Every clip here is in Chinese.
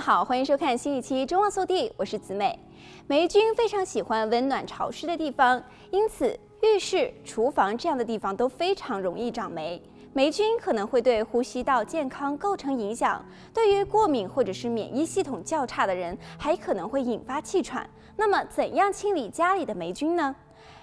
好，欢迎收看新一期《中望速递》，我是子美。霉菌非常喜欢温暖潮湿的地方，因此浴室、厨房这样的地方都非常容易长霉。霉菌可能会对呼吸道健康构成影响，对于过敏或者是免疫系统较差的人，还可能会引发气喘。那么，怎样清理家里的霉菌呢？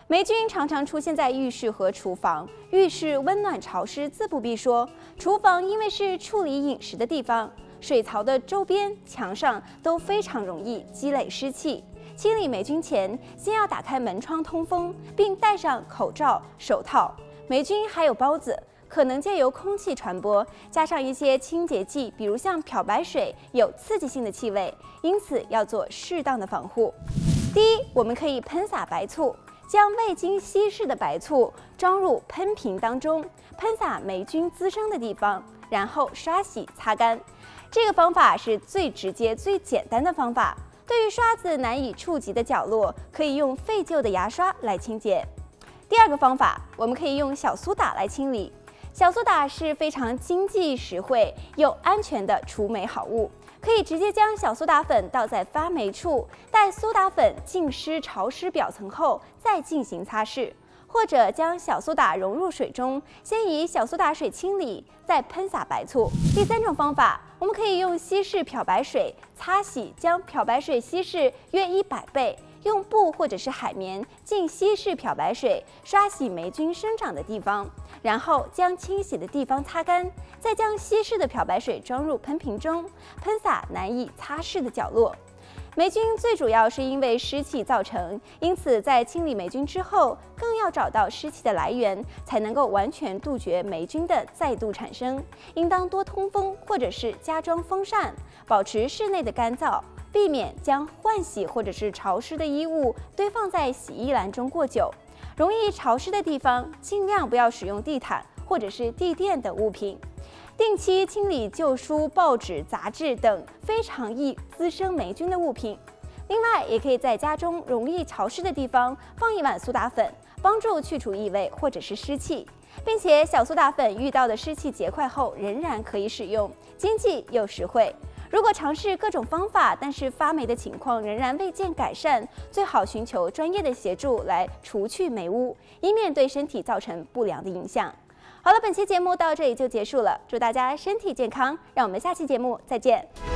霉菌常常出现在浴室和厨房。浴室温暖潮湿，自不必说；厨房因为是处理饮食的地方。水槽的周边、墙上都非常容易积累湿气。清理霉菌前，先要打开门窗通风，并戴上口罩、手套。霉菌还有孢子，可能借由空气传播，加上一些清洁剂，比如像漂白水，有刺激性的气味，因此要做适当的防护。第一，我们可以喷洒白醋，将未经稀释的白醋装入喷瓶当中，喷洒霉菌滋生的地方，然后刷洗擦干。这个方法是最直接、最简单的方法。对于刷子难以触及的角落，可以用废旧的牙刷来清洁。第二个方法，我们可以用小苏打来清理。小苏打是非常经济实惠又安全的除霉好物，可以直接将小苏打粉倒在发霉处，待苏打粉浸湿潮湿表层后，再进行擦拭。或者将小苏打融入水中，先以小苏打水清理，再喷洒白醋。第三种方法，我们可以用稀释漂白水擦洗，将漂白水稀释约一百倍，用布或者是海绵浸稀释漂白水，刷洗霉菌生长的地方，然后将清洗的地方擦干，再将稀释的漂白水装入喷瓶中，喷洒难以擦拭的角落。霉菌最主要是因为湿气造成，因此在清理霉菌之后，更要找到湿气的来源，才能够完全杜绝霉菌的再度产生。应当多通风，或者是加装风扇，保持室内的干燥，避免将换洗或者是潮湿的衣物堆放在洗衣篮中过久。容易潮湿的地方，尽量不要使用地毯或者是地垫等物品。定期清理旧书、报纸、杂志等非常易滋生霉菌的物品。另外，也可以在家中容易潮湿的地方放一碗苏打粉，帮助去除异味或者是湿气。并且，小苏打粉遇到的湿气结块后，仍然可以使用，经济又实惠。如果尝试各种方法，但是发霉的情况仍然未见改善，最好寻求专业的协助来除去霉污，以免对身体造成不良的影响。好了，本期节目到这里就结束了。祝大家身体健康，让我们下期节目再见。